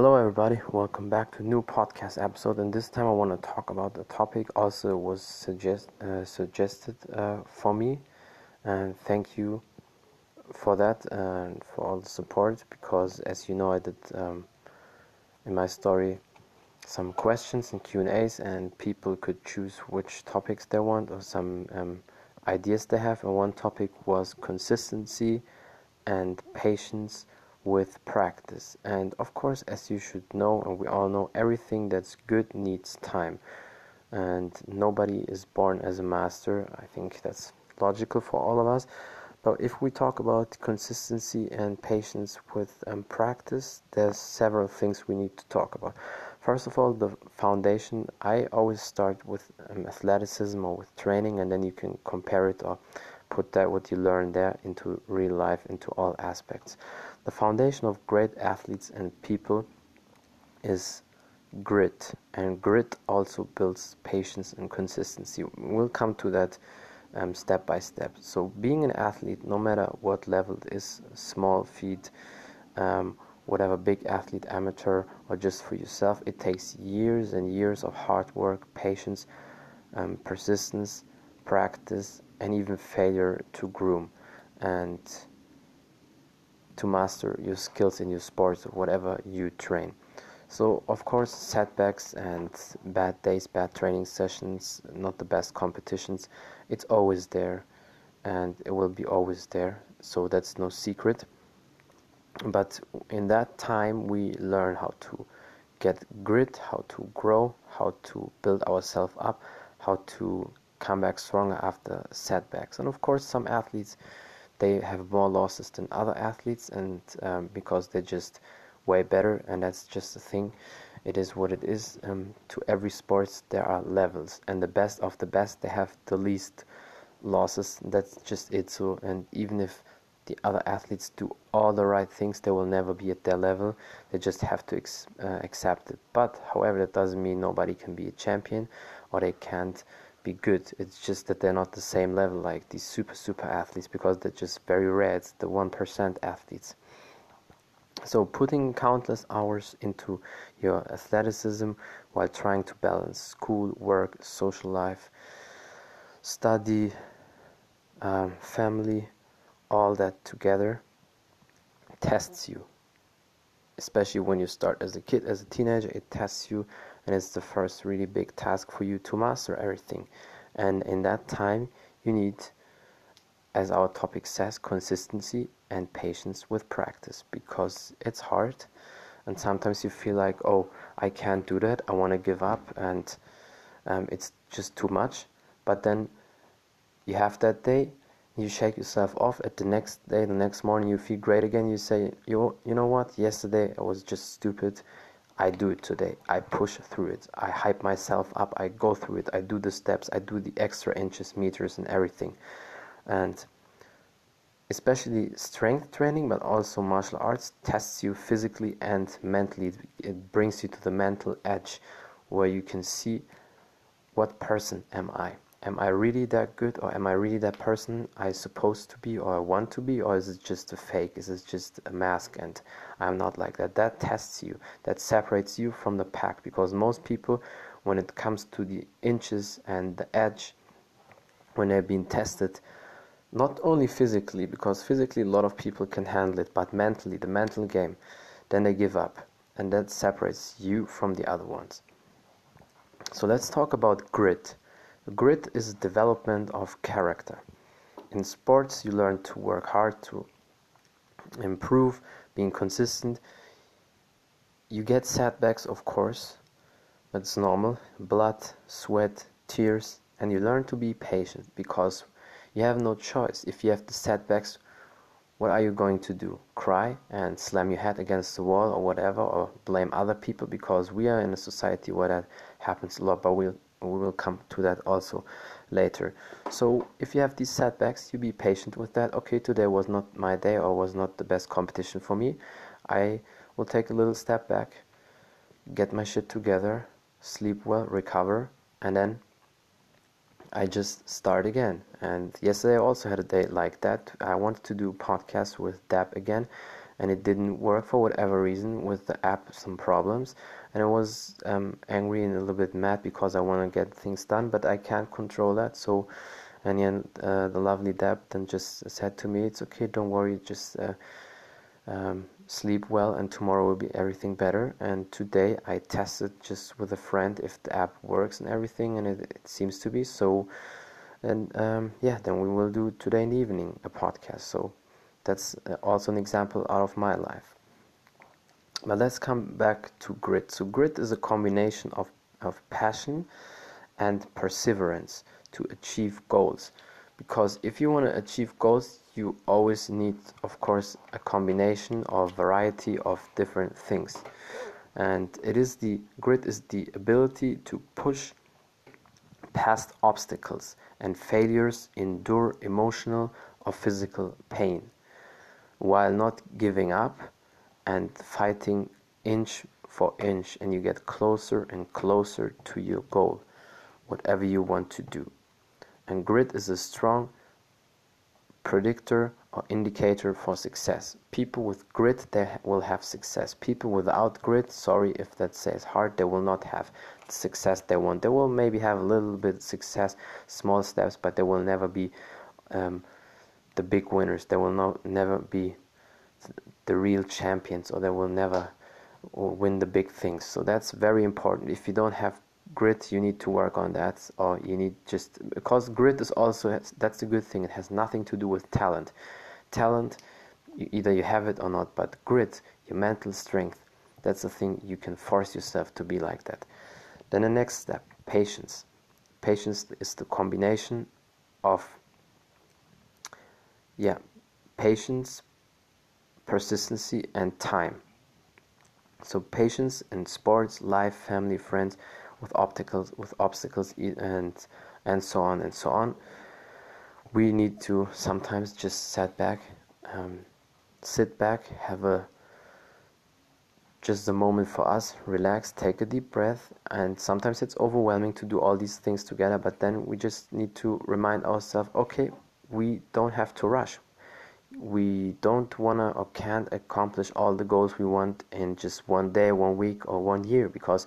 Hello, everybody. Welcome back to a new podcast episode. And this time, I want to talk about the topic also was suggest uh, suggested uh, for me, and thank you for that and for all the support. Because as you know, I did um, in my story some questions and Q and A's, and people could choose which topics they want or some um, ideas they have. And one topic was consistency and patience with practice. And of course, as you should know, and we all know, everything that's good needs time. And nobody is born as a master. I think that's logical for all of us. But if we talk about consistency and patience with um, practice, there's several things we need to talk about. First of all, the foundation. I always start with um, athleticism or with training, and then you can compare it or put that what you learn there into real life, into all aspects. The foundation of great athletes and people is grit, and grit also builds patience and consistency. We'll come to that um, step by step. So, being an athlete, no matter what level it is small feat, um, whatever, big athlete, amateur, or just for yourself it takes years and years of hard work, patience, um, persistence, practice, and even failure to groom. And to master your skills in your sports or whatever you train. So, of course, setbacks and bad days, bad training sessions, not the best competitions, it's always there and it will be always there. So, that's no secret. But in that time, we learn how to get grit, how to grow, how to build ourselves up, how to come back stronger after setbacks. And of course, some athletes they have more losses than other athletes, and um, because they're just way better, and that's just the thing. It is what it is. Um, to every sports there are levels, and the best of the best they have the least losses. That's just it. So, and even if the other athletes do all the right things, they will never be at their level. They just have to ex- uh, accept it. But however, that doesn't mean nobody can be a champion, or they can't be good. It's just that they're not the same level like these super super athletes because they're just very rare. The one percent athletes. So putting countless hours into your athleticism while trying to balance school, work, social life, study, um, family, all that together tests you. Especially when you start as a kid, as a teenager, it tests you and it's the first really big task for you to master everything. And in that time you need as our topic says consistency and patience with practice because it's hard. And sometimes you feel like oh i can't do that. I want to give up and um, it's just too much. But then you have that day you shake yourself off. At the next day the next morning you feel great again. You say you, you know what? Yesterday i was just stupid I do it today. I push through it. I hype myself up. I go through it. I do the steps. I do the extra inches, meters, and everything. And especially strength training, but also martial arts tests you physically and mentally. It brings you to the mental edge where you can see what person am I am I really that good or am I really that person I supposed to be or I want to be or is it just a fake? Is it just a mask? And I'm not like that. That tests you. That separates you from the pack because most people when it comes to the inches and the edge when they're being tested not only physically because physically a lot of people can handle it but mentally the mental game then they give up. And that separates you from the other ones. So let's talk about grit Grit is development of character. In sports, you learn to work hard to improve, being consistent. You get setbacks, of course, but it's normal. Blood, sweat, tears, and you learn to be patient because you have no choice. If you have the setbacks, what are you going to do? Cry and slam your head against the wall or whatever, or blame other people because we are in a society where that happens a lot, but we'll we will come to that also later. So if you have these setbacks you be patient with that. Okay today was not my day or was not the best competition for me. I will take a little step back get my shit together sleep well recover and then i just start again. And yesterday i also had a day like that. I wanted to do podcast with Deb again and it didn't work for whatever reason with the app some problems and I was um, angry and a little bit mad because I want to get things done but I can't control that. So and then uh, the lovely Deb then just said to me it's okay don't worry just uh, um, sleep well and tomorrow will be everything better. And today I tested just with a friend if the app works and everything and it, it seems to be. So and um, yeah then we will do today in the evening a podcast. So that's uh, also an example out of my life but let's come back to grit. So grit is a combination of, of passion and perseverance to achieve goals. Because if you want to achieve goals you always need of course a combination or variety of different things. And it is the grit is the ability to push past obstacles and failures endure emotional or physical pain while not giving up and fighting inch for inch and you get closer and closer to your goal whatever you want to do. And grit is a strong predictor or indicator for success. People with grit they will have success. People without grit sorry if that says hard they will not have the success they want. They will maybe have a little bit of success small steps but they will never be um, the big winners. They will not never be the real champions or they will never uh, win the big things. So that's very important. If you don't have grit you need to work on that or you need just because grit is also that's a good thing. It has nothing to do with talent. Talent either you have it or not but grit your mental strength that's the thing you can force yourself to be like that. Then the next step patience. Patience is the combination of yeah patience persistency and time. So patience in sports life family friends with obstacles with obstacles and and so on and so on. We need to sometimes just sit back um, sit back have a just a moment for us relax take a deep breath and sometimes it's overwhelming to do all these things together but then we just need to remind ourselves okay we don't have to rush we don't wanna or can't accomplish all the goals we want in just one day one week or one year because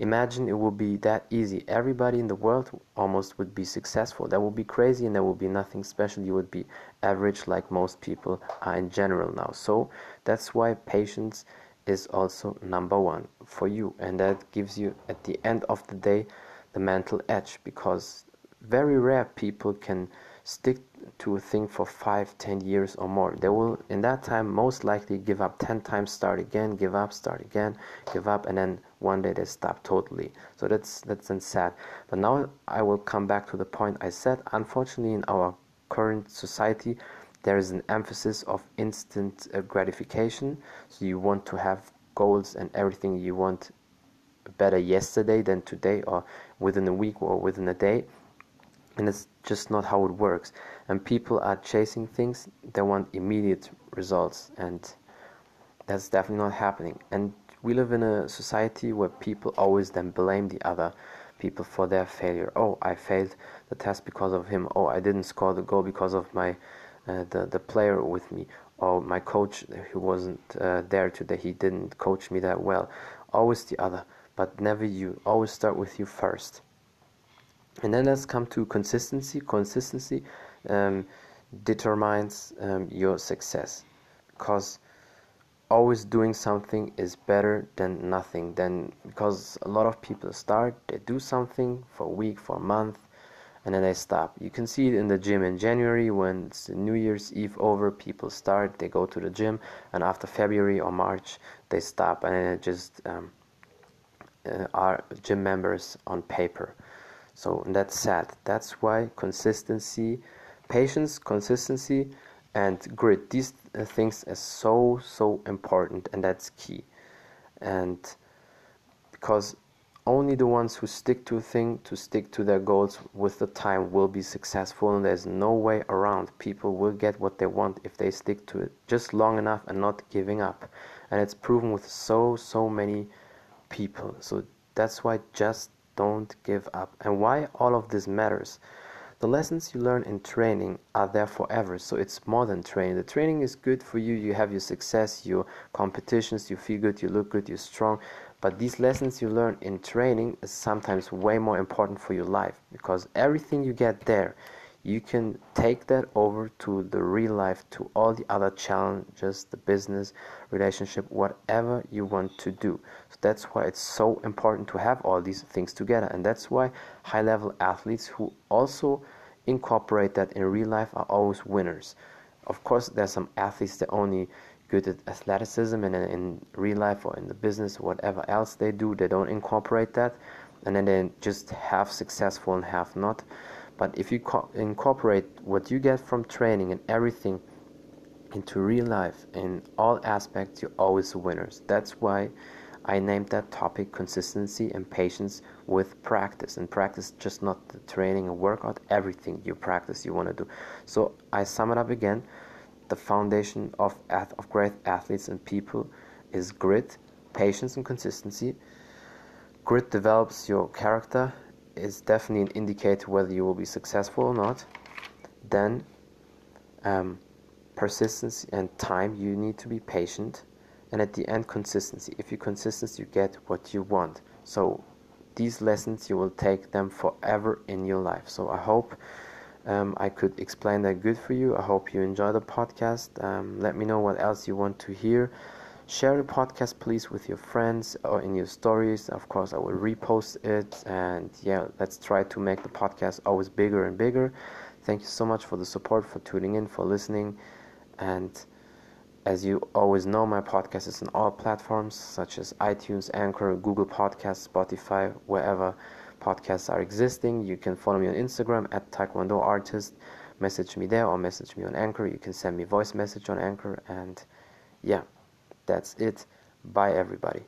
Imagine it would be that easy. Everybody in the world almost would be successful. That would be crazy and there would be nothing special. You would be average like most people are in general now. So that's why patience is also number one for you. And that gives you, at the end of the day, the mental edge because very rare people can stick to a thing for five, ten years or more. They will, in that time, most likely give up ten times, start again, give up, start again, give up, and then one day they stop totally. So that's that's then sad. But now I will come back to the point I said. Unfortunately, in our current society, there is an emphasis of instant uh, gratification. So you want to have goals and everything you want better yesterday than today, or within a week or within a day and it's just not how it works. And people are chasing things they want immediate results and that's definitely not happening. And we live in a society where people always then blame the other people for their failure. Oh i failed the test because of him. Oh i didn't score the goal because of my uh, the the player with me. Or my coach who wasn't uh, there today. He didn't coach me that well. Always the other but never you. Always start with you first and then let's come to consistency. Consistency um, determines um, your success because always doing something is better than nothing. Then because a lot of people start, they do something for a week, for a month, and then they stop. You can see it in the gym in January when it's New Year's Eve over. People start, they go to the gym, and after February or March, they stop, and it just um, uh, are gym members on paper. So that's sad. That's why consistency, patience, consistency, and grit. These uh, things are so so important, and that's key. And because only the ones who stick to a thing, to stick to their goals with the time, will be successful, and there's no way around. People will get what they want if they stick to it just long enough and not giving up. And it's proven with so so many people. So that's why just don't give up. And why all of this matters? the lessons you learn in training are there forever so it's more than training the training is good for you you have your success your competitions you feel good you look good you're strong but these lessons you learn in training is sometimes way more important for your life because everything you get there you can take that over to the real life to all the other challenges the business relationship whatever you want to do. So that's why it's so important to have all these things together. And that's why high level athletes who also incorporate that in real life are always winners. Of course there's some athletes that only good at athleticism and in real life or in the business whatever else they do they don't incorporate that. And then they just half successful and half not but if you co- incorporate what you get from training and everything into real life in all aspects, you're always winners. That's why I named that topic consistency and patience with practice. And practice just not the training and workout, everything you practice you want to do. So I sum it up again. The foundation of, of great athletes and people is grit, patience, and consistency. Grit develops your character, is definitely an indicator whether you will be successful or not. Then, um, persistence and time, you need to be patient. And at the end, consistency. If you're consistent, you get what you want. So, these lessons, you will take them forever in your life. So, I hope um, I could explain that good for you. I hope you enjoy the podcast. Um, let me know what else you want to hear share the podcast please with your friends or in your stories. Of course i will repost it. And yeah let's try to make the podcast always bigger and bigger. Thank you so much for the support for tuning in for listening. And as you always know my podcast is on all platforms such as itunes anchor google podcasts spotify wherever podcasts are existing. You can follow me on instagram at taekwondo artist. Message me there or message me on anchor. You can send me voice message on anchor. And yeah that's it. Bye, everybody.